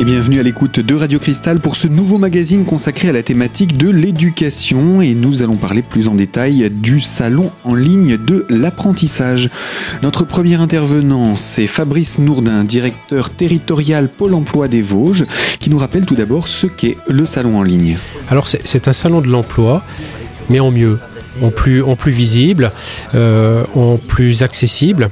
Et bienvenue à l'écoute de Radio Cristal pour ce nouveau magazine consacré à la thématique de l'éducation et nous allons parler plus en détail du salon en ligne de l'apprentissage. Notre premier intervenant, c'est Fabrice Nourdin, directeur territorial Pôle emploi des Vosges, qui nous rappelle tout d'abord ce qu'est le salon en ligne. Alors c'est un salon de l'emploi, mais en mieux, en plus, en plus visible, euh, en plus accessible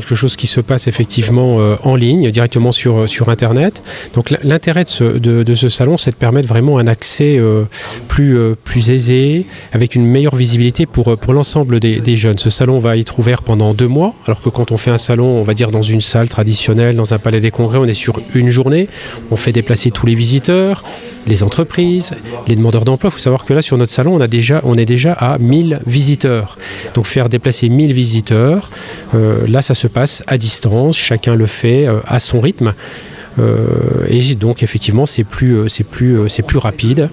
quelque chose qui se passe effectivement euh, en ligne, directement sur, euh, sur Internet. Donc l'intérêt de ce, de, ce, salon, c'est de permettre vraiment un accès euh, plus, plus aisé, avec une meilleure visibilité pour, pour l'ensemble des, jeunes. Ce salon va être ouvert pendant deux mois, alors que quand on fait un salon, on va dire dans une salle traditionnelle, dans un palais des congrès, on est sur une journée, on fait déplacer tous les visiteurs, les entreprises, les demandeurs d'emploi. Il faut savoir que là, sur notre salon, on, a déjà, on est déjà à 1000 visiteurs. Donc faire déplacer 1000 visiteurs, là, ça se passe à distance, chacun le fait euh, à son rythme. Euh, et donc effectivement c'est plus, euh, plus, c'est plus rapide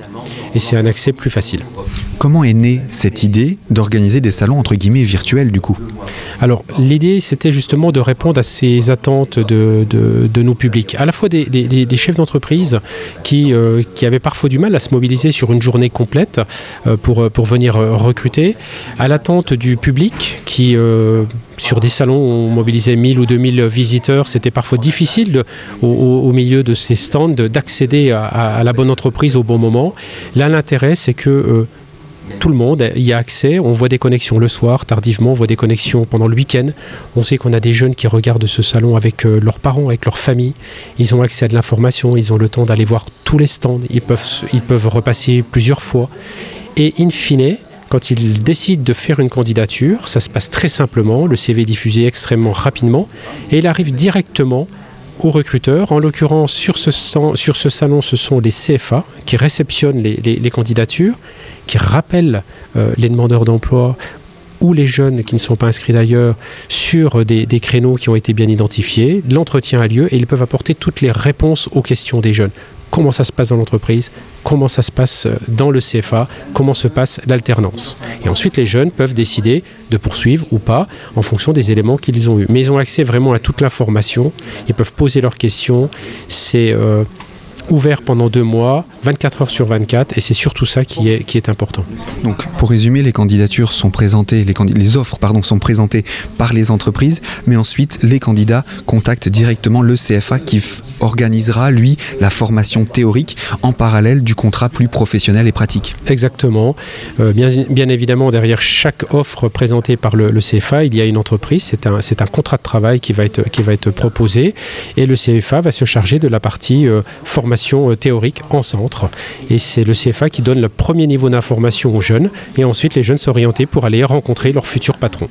et c'est un accès plus facile. Comment est née cette idée d'organiser des salons entre guillemets virtuels du coup? Alors l'idée c'était justement de répondre à ces attentes de, nos publics, à la fois des, chefs d'entreprise qui, qui avaient parfois du mal à se mobiliser sur une journée complète pour, pour venir recruter, à l'attente du public qui sur des salons où on mobilisait 1000 ou 2000 visiteurs, c'était parfois difficile au, milieu de ces stands d'accéder à, la bonne entreprise au bon moment. Là, l'intérêt, c'est que euh, tout le monde y a accès. On voit des connexions le soir, tardivement, on voit des connexions pendant le week-end. On sait qu'on a des jeunes qui regardent ce salon avec euh, leurs parents, avec leur famille. Ils ont accès à de l'information, ils ont le temps d'aller voir tous les stands, ils peuvent, ils peuvent repasser plusieurs fois. Et in fine, quand il décide de faire une candidature, ça se passe très simplement, le CV est diffusé extrêmement rapidement et il arrive directement au recruteur. En l'occurrence, sur ce, sur ce salon, ce sont les CFA qui réceptionnent les, candidatures, qui rappellent euh, les demandeurs d'emploi ou les jeunes qui ne sont pas inscrits d'ailleurs sur des, créneaux qui ont été bien identifiés. L'entretien a lieu et ils peuvent apporter toutes les réponses aux questions des jeunes comment ça se passe dans l'entreprise, comment ça se passe euh, dans le CFA, comment se passe l'alternance? Et ensuite, les jeunes peuvent décider de poursuivre ou pas en fonction des éléments qu'ils ont eus. Mais ils ont accès vraiment à toute l'information, ils peuvent poser leurs questions. C'est euh, ouvert pendant deux mois, 24 heures sur 24, et c'est surtout ça qui est, qui est important. Donc, pour résumer, les candidatures sont présentées, les, les offres pardon, sont présentées par les entreprises, mais ensuite, les candidats contactent directement le CFA qui organisera, lui, la formation théorique en parallèle du contrat plus professionnel et pratique. Exactement. Euh, bien, bien, évidemment, derrière chaque offre présentée par le, CFA, il y a une entreprise, c'est un, un, contrat de travail qui va, être, qui va être proposé, et le CFA va se charger de la partie euh, formation euh, théorique en centre. Et c'est le CFA qui donne le premier niveau d'information aux jeunes et ensuite les jeunes s'orienter pour aller rencontrer leur futur patron.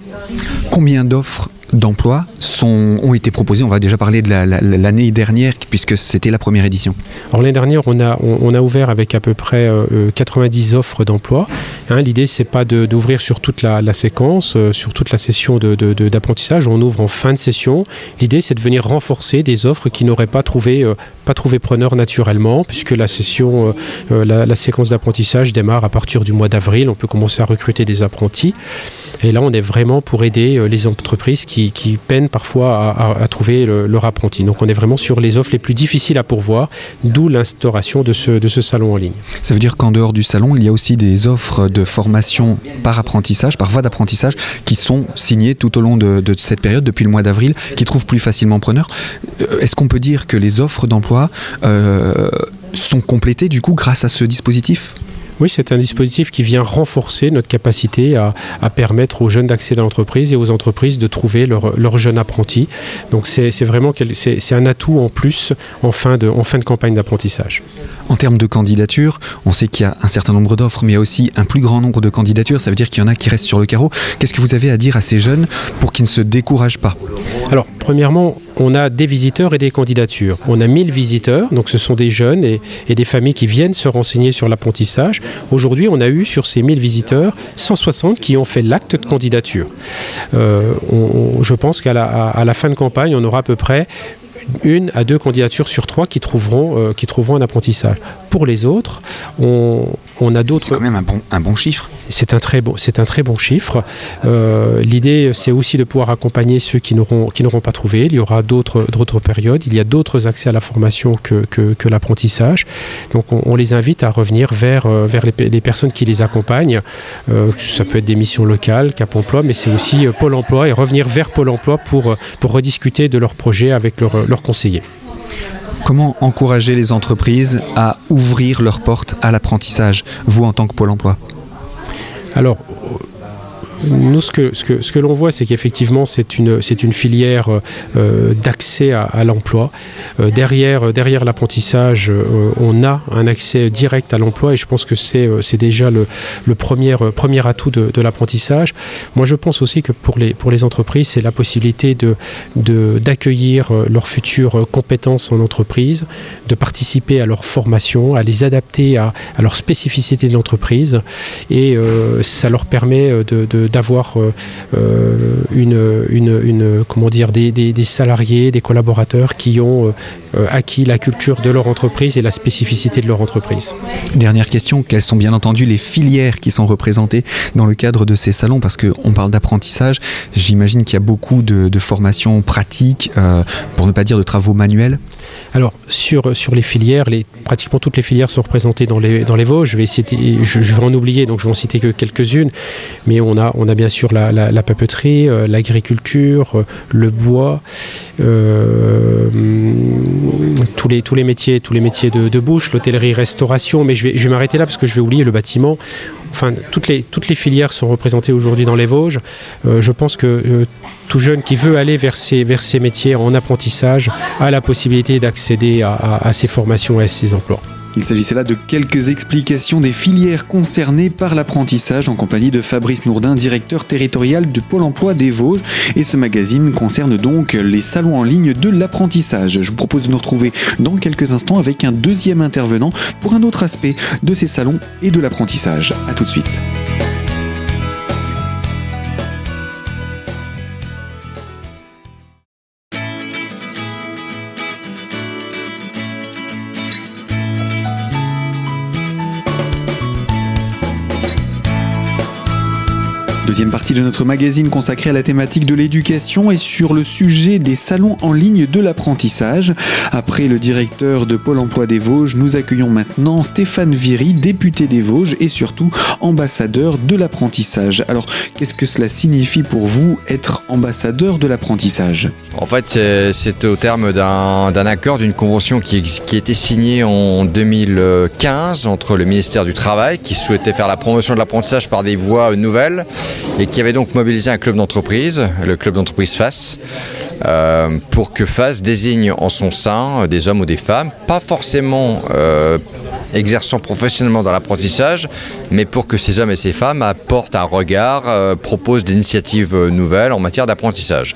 Combien d'offres d'emploi ont été proposés On va déjà parler de l'année dernière, puisque c'était la première édition. L'année dernière, on a, on, a ouvert avec à peu près 90 euh, offres d'emploi. Hein, L'idée, c'est pas d'ouvrir sur toute la, séquence, euh, sur toute la session d'apprentissage. De, on ouvre en fin de session. L'idée, c'est de venir renforcer des offres qui n'auraient pas trouvé, euh, pas preneur naturellement, puisque la session, la, la séquence d'apprentissage démarre à partir du mois d'avril. On peut commencer à recruter des apprentis. Et là, on est vraiment pour aider euh, les entreprises qui, peinent parfois à, trouver leur apprenti. Donc on est vraiment sur les offres les plus difficiles à pourvoir, d'où l'instauration de ce, de ce salon en ligne. Ça veut dire qu'en dehors du salon, il y a aussi des offres de formation par apprentissage, par voie d'apprentissage, qui sont signées tout au long de, cette période, depuis le mois d'avril, qui trouvent plus facilement preneur. Euh, est-ce qu'on peut dire que les offres d'emploi euh, sont complétées du coup grâce à ce dispositif? Oui, c'est un dispositif qui vient renforcer notre capacité à, permettre aux jeunes d'accéder à l'entreprise et aux entreprises de trouver leurs leur jeunes apprentis. Donc c'est vraiment c'est un atout en plus en fin de, en fin de campagne d'apprentissage. En termes de candidature, on sait qu'il y a un certain nombre d'offres, mais il y a aussi un plus grand nombre de candidatures. Ça veut dire qu'il y en a qui restent sur le carreau. Qu'est-ce que vous avez à dire à ces jeunes pour qu'ils ne se découragent pas? Alors, premièrement, on a des visiteurs et des candidatures. On a 1000 visiteurs, donc ce sont des jeunes et, des familles qui viennent se renseigner sur l'apprentissage. Aujourd'hui, on a eu sur ces 1000 visiteurs 160 qui ont fait l'acte de candidature. Euh, je pense qu'à la, fin de campagne, on aura à peu près une à deux candidatures sur trois qui trouveront, euh, qui trouveront un apprentissage. Pour les autres, on, on a d'autres. C'est quand même un bon, un bon chiffre. C'est un très bon, c'est un très bon chiffre. Euh, l'idée, c'est aussi de pouvoir accompagner ceux qui n'auront qui n'auront pas trouvé. Il y aura d'autres d'autres périodes. Il y a d'autres accès à la formation que, que, l'apprentissage. Donc, on, les invite à revenir vers euh, vers les, personnes qui les accompagnent. Euh, ça peut être des missions locales, Cap Emploi, mais c'est aussi Pôle Emploi et revenir vers Pôle Emploi pour pour rediscuter de leurs projets avec leurs conseillers. Comment encourager les entreprises à ouvrir leurs portes à l'apprentissage, vous en tant que Pôle Emploi? Nous, ce que, ce que, ce que l'on voit, c'est qu'effectivement, c'est une, c'est une filière euh, d'accès à, l'emploi. Euh, derrière, derrière l'apprentissage, euh, on a un accès direct à l'emploi et je pense que c'est, c'est déjà le, le premier, premier atout de, l'apprentissage. Moi, je pense aussi que pour les, pour les entreprises, c'est la possibilité de, de, d'accueillir leurs futures compétences en entreprise, de participer à leur formation, à les adapter à, à leur spécificité de l'entreprise et ça leur permet de d'avoir euh, euh, une, une, des, salariés, des collaborateurs qui ont euh, acquis la culture de leur entreprise et la spécificité de leur entreprise. Dernière question, quelles sont bien entendu les filières qui sont représentées dans le cadre de ces salons? Parce qu'on parle d'apprentissage, j'imagine qu'il y a beaucoup de, de formations pratiques, pour ne pas dire de travaux manuels. Alors, sur, les filières, pratiquement toutes les filières sont représentées dans les, dans les Vosges. Je vais, citer, je, vais en oublier, donc je vais en citer que quelques-unes. Mais on a, on a bien sûr la, papeterie, euh, l'agriculture, euh, le bois, euh, tous, les, tous les métiers, tous les métiers de, de bouche, l'hôtellerie, restauration. Mais je vais, je vais m'arrêter là parce que je vais oublier le bâtiment. Enfin, toutes les, toutes les filières sont représentées aujourd'hui dans les Vosges. je pense que tout jeune qui veut aller vers ces, vers ces métiers en apprentissage a la possibilité d'accéder à, à, ces formations et à ces emplois. Il s'agissait là de quelques explications des filières concernées par l'apprentissage en compagnie de Fabrice Nourdin, directeur territorial de Pôle emploi des Vosges. Et ce magazine concerne donc les salons en ligne de l'apprentissage. Je vous propose de nous retrouver dans quelques instants avec un deuxième intervenant pour un autre aspect de ces salons et de l'apprentissage. A tout de suite. Deuxième partie de notre magazine consacrée à la thématique de l'éducation et sur le sujet des salons en ligne de l'apprentissage. Après le directeur de Pôle emploi des Vosges, nous accueillons maintenant Stéphane Viry, député des Vosges et surtout ambassadeur de l'apprentissage. Alors, qu'est-ce que cela signifie pour vous être ambassadeur de l'apprentissage? En fait, c'est au terme d'un accord, d'une convention qui, qui a été signée en 2015 entre le ministère du Travail qui souhaitait faire la promotion de l'apprentissage par des voies nouvelles et qui avait donc mobilisé un club d'entreprise, le club d'entreprise FAS, euh, pour que FAS désigne en son sein euh, des hommes ou des femmes, pas forcément euh, exerçant professionnellement dans l'apprentissage, mais pour que ces hommes et ces femmes apportent un regard, proposent des initiatives nouvelles en matière d'apprentissage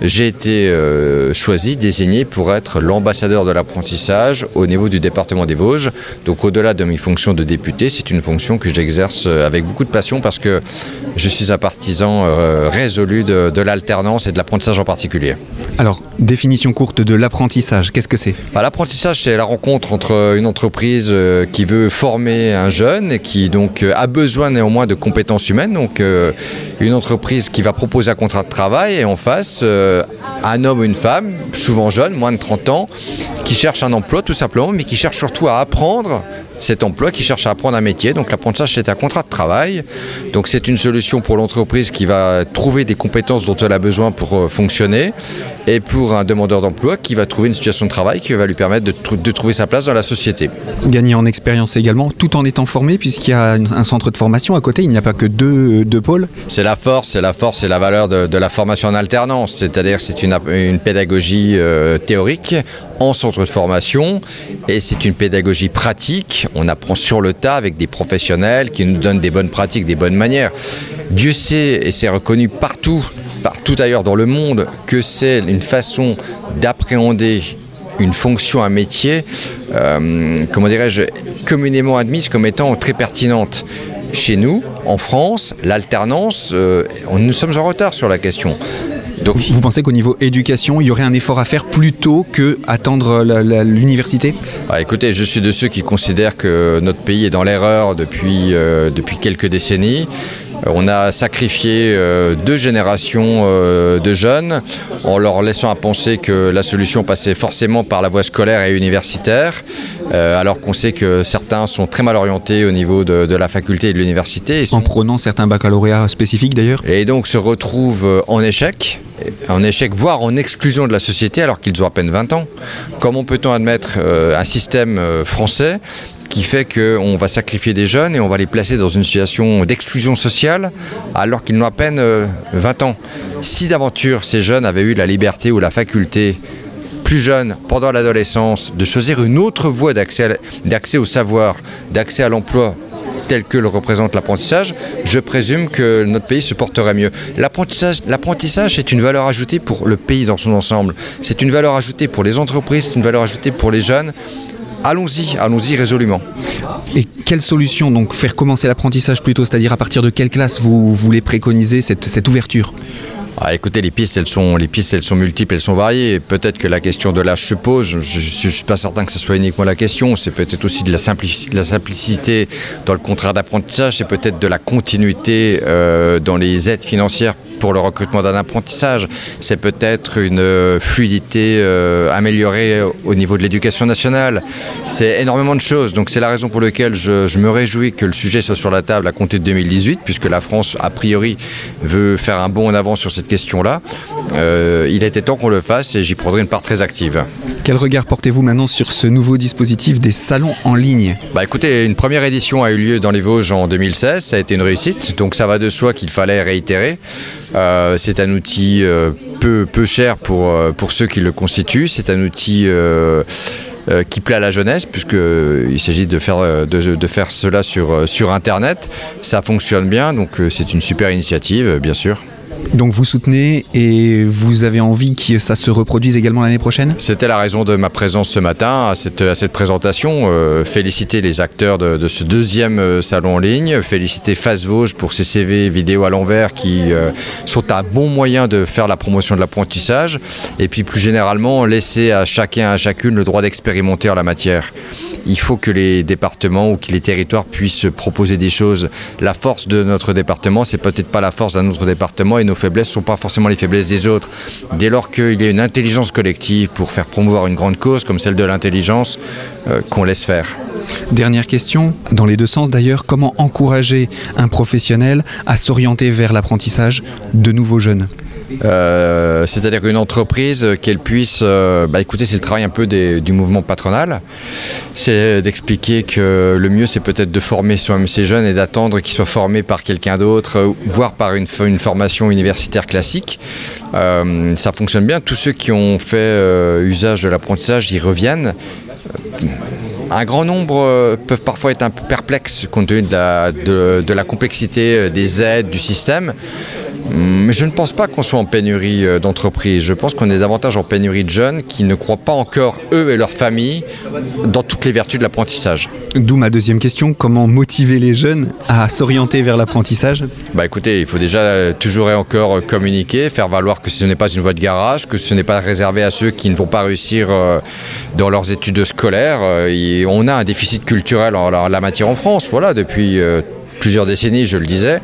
j'ai été euh, choisi, désigné pour être l'ambassadeur de l'apprentissage au niveau du département des Vosges. Donc au-delà de mes fonctions de député, c'est une fonction que j'exerce euh, avec beaucoup de passion parce que je suis un partisan euh, résolu de, l'alternance et de l'apprentissage en particulier. Alors, définition courte de l'apprentissage, qu'est-ce que c'est? Bah, L'apprentissage, c'est la rencontre entre une entreprise qui veut former un jeune et qui donc a besoin néanmoins de compétences humaines. Donc une entreprise qui va proposer un contrat de travail et en face euh, un homme ou une femme, souvent jeune, moins de 30 ans, qui cherche un emploi tout simplement, mais qui cherche surtout à apprendre cet emploi, qui cherche à apprendre un métier. Donc l'apprentissage, c'est un contrat de travail. Donc c'est une solution pour l'entreprise qui va trouver des compétences dont elle a besoin pour euh, fonctionner et pour un demandeur d'emploi qui va trouver une situation de travail qui va lui permettre de, trouver sa place dans la société. Gagner en expérience également, tout en étant formé, puisqu'il y a un centre de formation à côté, il n'y a pas que deux, pôles. C'est la force, c'est la force et la valeur de, la formation en alternance, c'est-à-dire c'est une, une, pédagogie euh, théorique en centre de formation et c'est une pédagogie pratique. On apprend sur le tas avec des professionnels qui nous donnent des bonnes pratiques, des bonnes manières. Dieu sait, et c'est reconnu partout, partout ailleurs dans le monde, que c'est une façon d'appréhender une fonction, un métier, euh, comment dirais-je, communément admise comme étant très pertinente. Chez nous, en France, l'alternance, euh, nous sommes en retard sur la question. Donc, vous pensez qu'au niveau éducation, il y aurait un effort à faire plutôt que attendre l'université? Ah, Écoutez, je suis de ceux qui considèrent que notre pays est dans l'erreur depuis, euh, depuis quelques décennies. Euh, on a sacrifié euh, deux générations de jeunes en leur laissant à penser que la solution passait forcément par la voie scolaire et universitaire. Euh, alors qu'on sait que certains sont très mal orientés au niveau de, la faculté et de l'université. En prenant certains baccalauréats spécifiques d'ailleurs? Et donc se retrouvent euh, en échec, en échec, voire en exclusion de la société alors qu'ils ont à peine 20 ans. Comment peut-on admettre euh, un système français qui fait qu'on va sacrifier des jeunes et on va les placer dans une situation d'exclusion sociale alors qu'ils n'ont à peine 20 ans. Si d'aventure ces jeunes avaient eu la liberté ou la faculté plus jeunes, pendant l'adolescence, de choisir une autre voie d'accès au savoir, d'accès à l'emploi tel que le représente l'apprentissage, je présume que notre pays se porterait mieux. L'apprentissage, est une valeur ajoutée pour le pays dans son ensemble. C'est une valeur ajoutée pour les entreprises, c'est une valeur ajoutée pour les jeunes. Allons-y, allons-y résolument. Et quelle solution donc faire commencer l'apprentissage plutôt, c'est-à-dire à partir de quelle classe vous voulez préconiser cette ouverture? Ah, écoutez, les pistes, elles sont, les pistes, elles sont multiples, elles sont variées. Peut-être que la question de l'âge se pose. Je ne suis pas certain que ce soit uniquement la question. C'est peut-être aussi de la, simplicité, la simplicité dans le contrat d'apprentissage. C'est peut-être de la continuité euh, dans les aides financières pour le recrutement d'un apprentissage. C'est peut-être une euh, fluidité euh, améliorée au niveau de l'éducation nationale. C'est énormément de choses. Donc c'est la raison pour laquelle je, me réjouis que le sujet soit sur la table à compter de 2018, puisque la France, a priori, veut faire un bond en avant sur cette question-là. Euh, il était temps qu'on le fasse et j'y prendrai une part très active. Quel regard portez-vous maintenant sur ce nouveau dispositif des salons en ligne? Bah écoutez, une première édition a eu lieu dans les Vosges en 2016, ça a été une réussite, donc ça va de soi qu'il fallait réitérer. Euh, c'est un outil euh, peu, cher pour, euh, pour ceux qui le constituent. C'est un outil qui plaît à la jeunesse, puisqu'il s'agit de faire, cela sur Internet. Ça fonctionne bien, donc c'est une super initiative, bien sûr. Donc vous soutenez et vous avez envie que ça se reproduise également l'année prochaine? C'était la raison de ma présence ce matin à cette, à cette présentation. Euh, féliciter les acteurs de, ce deuxième euh, salon en ligne, féliciter Face Vosges pour ses CV vidéo à l'envers qui euh, sont un bon moyen de faire la promotion de l'apprentissage et puis plus généralement laisser à chacun, à chacune le droit d'expérimenter en la matière il faut que les départements ou que les territoires puissent proposer des choses. La force de notre département, c'est peut-être pas la force d'un autre département et nos faiblesses ne sont pas forcément les faiblesses des autres. Dès lors qu'il y a une intelligence collective pour faire promouvoir une grande cause comme celle de l'intelligence, euh, qu'on laisse faire. Dernière question, dans les deux sens d'ailleurs, comment encourager un professionnel à s'orienter vers l'apprentissage de nouveaux jeunes? Euh, c'est-à-dire qu'une entreprise, qu'elle puisse, euh, bah, écoutez, c'est le travail un peu du mouvement patronal, c'est d'expliquer que le mieux c'est peut-être de former soi-même ces jeunes et d'attendre qu'ils soient formés par quelqu'un d'autre, voire par une, formation universitaire classique. Euh, ça fonctionne bien. Tous ceux qui ont fait usage de l'apprentissage y reviennent. Un grand nombre peuvent parfois être un peu perplexes compte tenu de la complexité des aides, du système. Mais je ne pense pas qu'on soit en pénurie euh, d'entreprises. Je pense qu'on est davantage en pénurie de jeunes qui ne croient pas encore, eux et leur famille, dans toutes les vertus de l'apprentissage. D'où ma deuxième question, comment motiver les jeunes à s'orienter vers l'apprentissage? Bah écoutez, il faut déjà euh, toujours et encore euh, communiquer, faire valoir que ce n'est pas une voie de garage, que ce n'est pas réservé à ceux qui ne vont pas réussir dans leurs études scolaires. on a un déficit culturel en la matière en France, voilà, depuis plusieurs décennies, je le disais,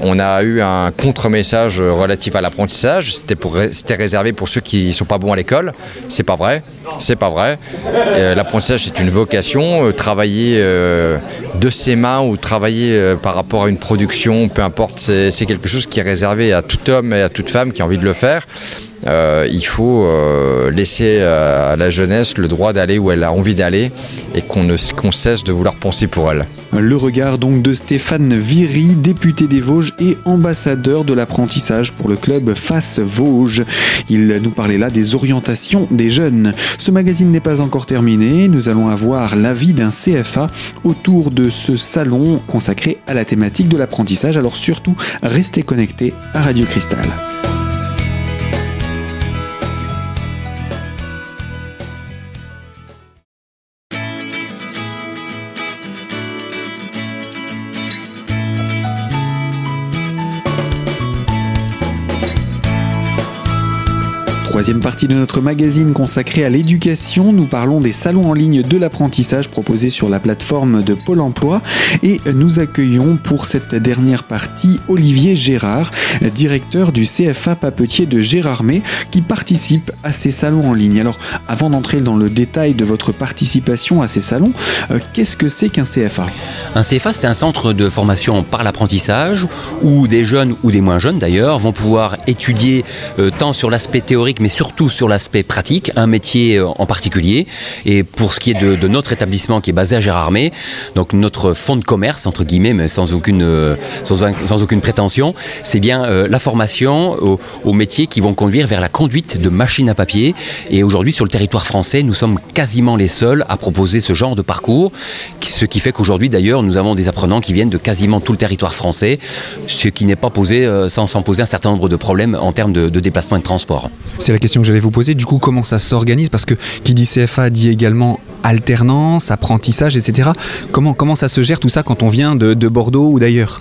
on a eu un contre-message relatif à l'apprentissage. C'était réservé pour ceux qui ne sont pas bons à l'école. C'est pas vrai. C'est pas vrai. Euh, l'apprentissage, c'est une vocation. Euh, travailler euh, de ses mains ou travailler par rapport à une production, peu importe, c'est quelque chose qui est réservé à tout homme et à toute femme qui a envie de le faire. Il faut laisser à la jeunesse le droit d'aller où elle a envie d'aller et qu'on cesse de vouloir penser pour elle. Le regard donc de Stéphane Viry, député des Vosges et ambassadeur de l'apprentissage pour le club Face Vosges. Il nous parlait là des orientations des jeunes. Ce magazine n'est pas encore terminé, nous allons avoir l'avis d'un CFA autour de ce salon consacré à la thématique de l'apprentissage. Alors surtout, restez connectés à Radio Cristal. Troisième partie de notre magazine consacrée à l'éducation, nous parlons des salons en ligne de l'apprentissage proposés sur la plateforme de Pôle Emploi. Et nous accueillons pour cette dernière partie Olivier Gérard, directeur du CFA Papetier de Gérardmer qui participe à ces salons en ligne. Alors avant d'entrer dans le détail de votre participation à ces salons, euh, qu'est-ce que c'est qu'un CFA Un CFA c'est un centre de formation par l'apprentissage où des jeunes ou des moins jeunes d'ailleurs vont pouvoir étudier euh, tant sur l'aspect théorique mais surtout sur l'aspect pratique, un métier euh, en particulier. Et pour ce qui est de, notre établissement qui est basé à Gérardmer, donc notre fonds de commerce, entre guillemets, mais sans aucune, euh, sans, aucune prétention, c'est bien la formation aux, métiers qui vont conduire vers la conduite de machines à papier. Et aujourd'hui, sur le territoire français, nous sommes quasiment les seuls à proposer ce genre de parcours, ce qui fait qu'aujourd'hui, d'ailleurs, nous avons des apprenants qui viennent de quasiment tout le territoire français, ce qui n'est pas posé sans, sans poser un certain nombre de problèmes en termes de, déplacement et de transport. La question que j'allais vous poser. Du coup, comment ça s'organise? Parce que qui dit CFA dit également alternance, apprentissage, etc. Comment, comment ça se gère tout ça quand on vient de, Bordeaux ou d'ailleurs?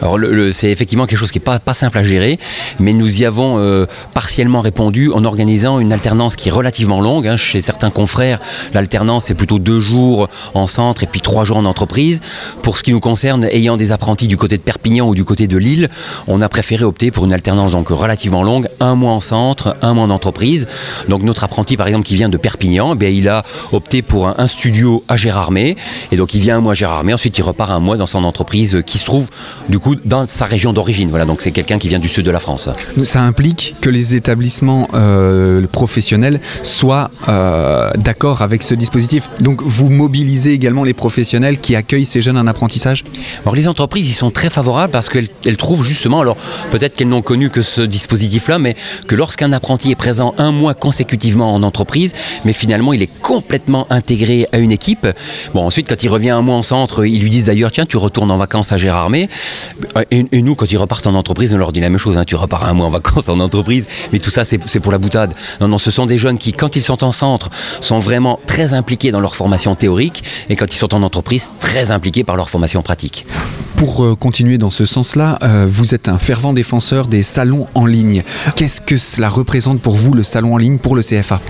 Alors c'est effectivement quelque chose qui n'est pas, pas simple à gérer, mais nous y avons euh, partiellement répondu en organisant une alternance qui est relativement longue. Hein. Chez certains confrères, l'alternance c'est plutôt deux jours en centre et puis trois jours en entreprise. Pour ce qui nous concerne, ayant des apprentis du côté de Perpignan ou du côté de Lille, on a préféré opter pour une alternance donc relativement longue, un mois en centre, un mois en entreprise. Donc notre apprenti par exemple qui vient de Perpignan, eh il a opté pour un, studio à Gérardmer et donc il vient un mois à Gérardmer, ensuite il repart un mois dans son entreprise qui se trouve du coup dans sa région d'origine. Voilà, donc c'est quelqu'un qui vient du sud de la France. Ça implique que les établissements euh, professionnels soient euh, d'accord avec ce dispositif. Donc vous mobilisez également les professionnels qui accueillent ces jeunes en apprentissage? Alors les entreprises y sont très favorables parce qu'elles trouvent justement, alors peut-être qu'elles n'ont connu que ce dispositif-là, mais que lorsqu'un apprenti est présent un mois consécutivement en entreprise, mais finalement il est complètement intégré à une équipe. Bon, ensuite, quand il revient un mois en centre, ils lui disent d'ailleurs, tiens, tu retournes en vacances à Gérardmer. Et, et nous, quand ils repartent en entreprise, on leur dit la même chose, hein, tu repars un mois en vacances en entreprise, mais tout ça, c'est pour la boutade. Non, non, ce sont des jeunes qui, quand ils sont en centre, sont vraiment très impliqués dans leur formation théorique, et quand ils sont en entreprise, très impliqués par leur formation pratique. Pour euh, continuer dans ce sens-là, euh, vous êtes un fervent défenseur des salons en ligne. Qu'est-ce que cela représente pour vous, le salon en ligne, pour le CFA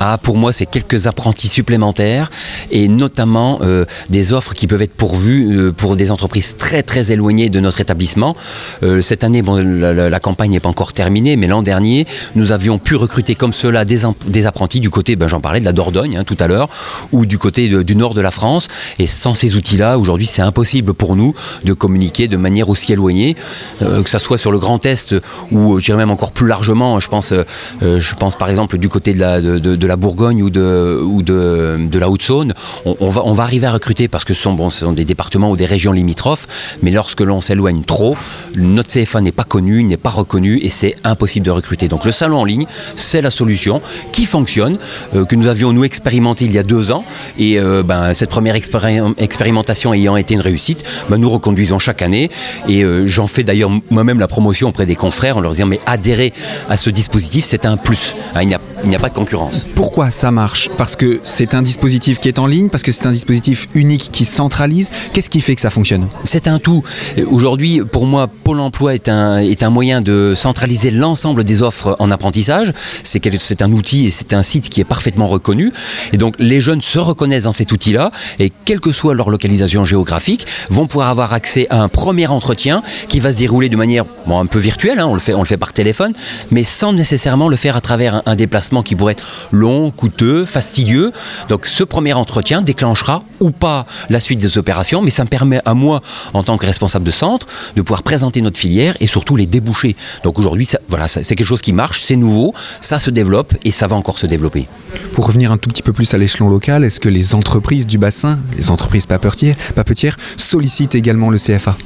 ah, pour moi, c'est quelques apprentis supplémentaires et notamment euh, des offres qui peuvent être pourvues euh, pour des entreprises très très éloignées de notre établissement. Euh, cette année, la, campagne n'est pas encore terminée, mais l'an dernier, nous avions pu recruter comme cela des, apprentis du côté, ben, j'en parlais, de la Dordogne hein, tout à l'heure, ou du côté du nord de la France. Et sans ces outils-là, aujourd'hui, c'est impossible pour nous de communiquer de manière aussi éloignée, que ce soit sur le Grand Est ou, je dirais même encore plus largement, je pense, je pense par exemple du côté de la, de la Bourgogne ou de, ou de, de la Haute-Saône, on, va, on va arriver à recruter parce que ce sont, bon, ce sont des départements ou des régions limitrophes, mais lorsque l'on s'éloigne trop, notre CFA n'est pas connu, n'est pas reconnu et c'est impossible de recruter. Donc le salon en ligne, c'est la solution qui fonctionne, euh, que nous avions nous expérimenté il y a deux ans. Et euh, ben, cette première expérimentation ayant été une réussite, ben, nous reconduisons chaque année. Et euh, j'en fais d'ailleurs moi-même la promotion auprès des confrères en leur disant mais adhérer à ce dispositif c'est un plus, hein, il n'y a, a, pas de concurrence pourquoi ça marche Parce que c'est un dispositif qui est en ligne, parce que c'est un dispositif unique qui centralise. Qu'est-ce qui fait que ça fonctionne C'est un tout. Aujourd'hui, pour moi, Pôle Emploi est un, est un moyen de centraliser l'ensemble des offres en apprentissage. C'est un outil et c'est un site qui est parfaitement reconnu. Et donc, les jeunes se reconnaissent dans cet outil-là et quelle que soit leur localisation géographique, vont pouvoir avoir accès à un premier entretien qui va se dérouler de manière bon, un peu virtuelle. Hein. on, le fait, on le fait par téléphone, mais sans nécessairement le faire à travers un, déplacement qui pourrait être coûteux, fastidieux. Donc ce premier entretien déclenchera ou pas la suite des opérations, mais ça me permet à moi, en tant que responsable de centre, de pouvoir présenter notre filière et surtout les déboucher. Donc aujourd'hui, voilà, c'est quelque chose qui marche, c'est nouveau, ça se développe et ça va encore se développer. Pour revenir un tout petit peu plus à l'échelon local, est-ce que les entreprises du bassin, les entreprises papetières, papetières sollicitent également le CFA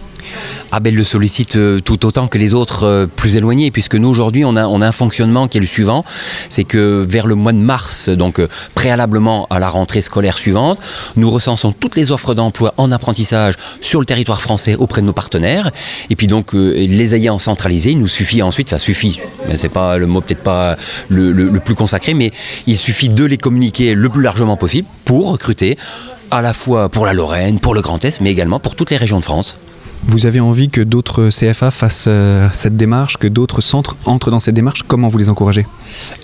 Abel le sollicite euh, tout autant que les autres euh, plus éloignés, puisque nous aujourd'hui on a, on a un fonctionnement qui est le suivant, c'est que vers le mois de mars, donc euh, préalablement à la rentrée scolaire suivante, nous recensons toutes les offres d'emploi en apprentissage sur le territoire français auprès de nos partenaires, et puis donc les ayant centralisés, il nous suffit ensuite, enfin suffit, c'est pas le mot peut-être pas le, le plus consacré, mais il suffit de les communiquer le plus largement possible pour recruter à la fois pour la Lorraine, pour le Grand Est, mais également pour toutes les régions de France. Vous avez envie que d'autres CFA fassent euh, cette démarche, que d'autres centres entrent dans cette démarche? Comment vous les encouragez?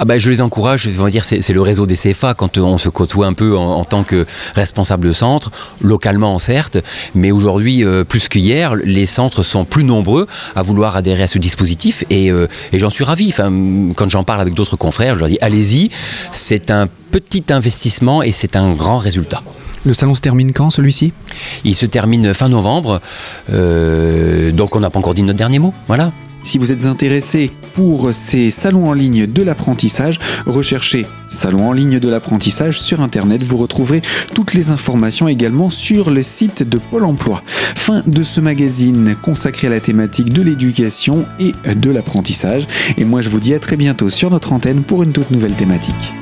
Ah ben, Je les encourage, dire, c'est le réseau des CFA quand on se côtoie un peu en, tant que responsable de centre, localement certes, mais aujourd'hui, euh, plus qu'hier, les centres sont plus nombreux à vouloir adhérer à ce dispositif et, euh, j'en suis ravi. Quand j'en parle avec d'autres confrères, je leur dis allez-y, c'est un petit investissement et c'est un grand résultat. Le salon se termine quand celui-ci? Il se termine fin novembre, euh, donc on n'a pas encore dit notre dernier mot. Voilà. Si vous êtes intéressé pour ces salons en ligne de l'apprentissage, recherchez Salon en ligne de l'apprentissage sur Internet. Vous retrouverez toutes les informations également sur le site de Pôle Emploi. Fin de ce magazine consacré à la thématique de l'éducation et de l'apprentissage. Et moi je vous dis à très bientôt sur notre antenne pour une toute nouvelle thématique.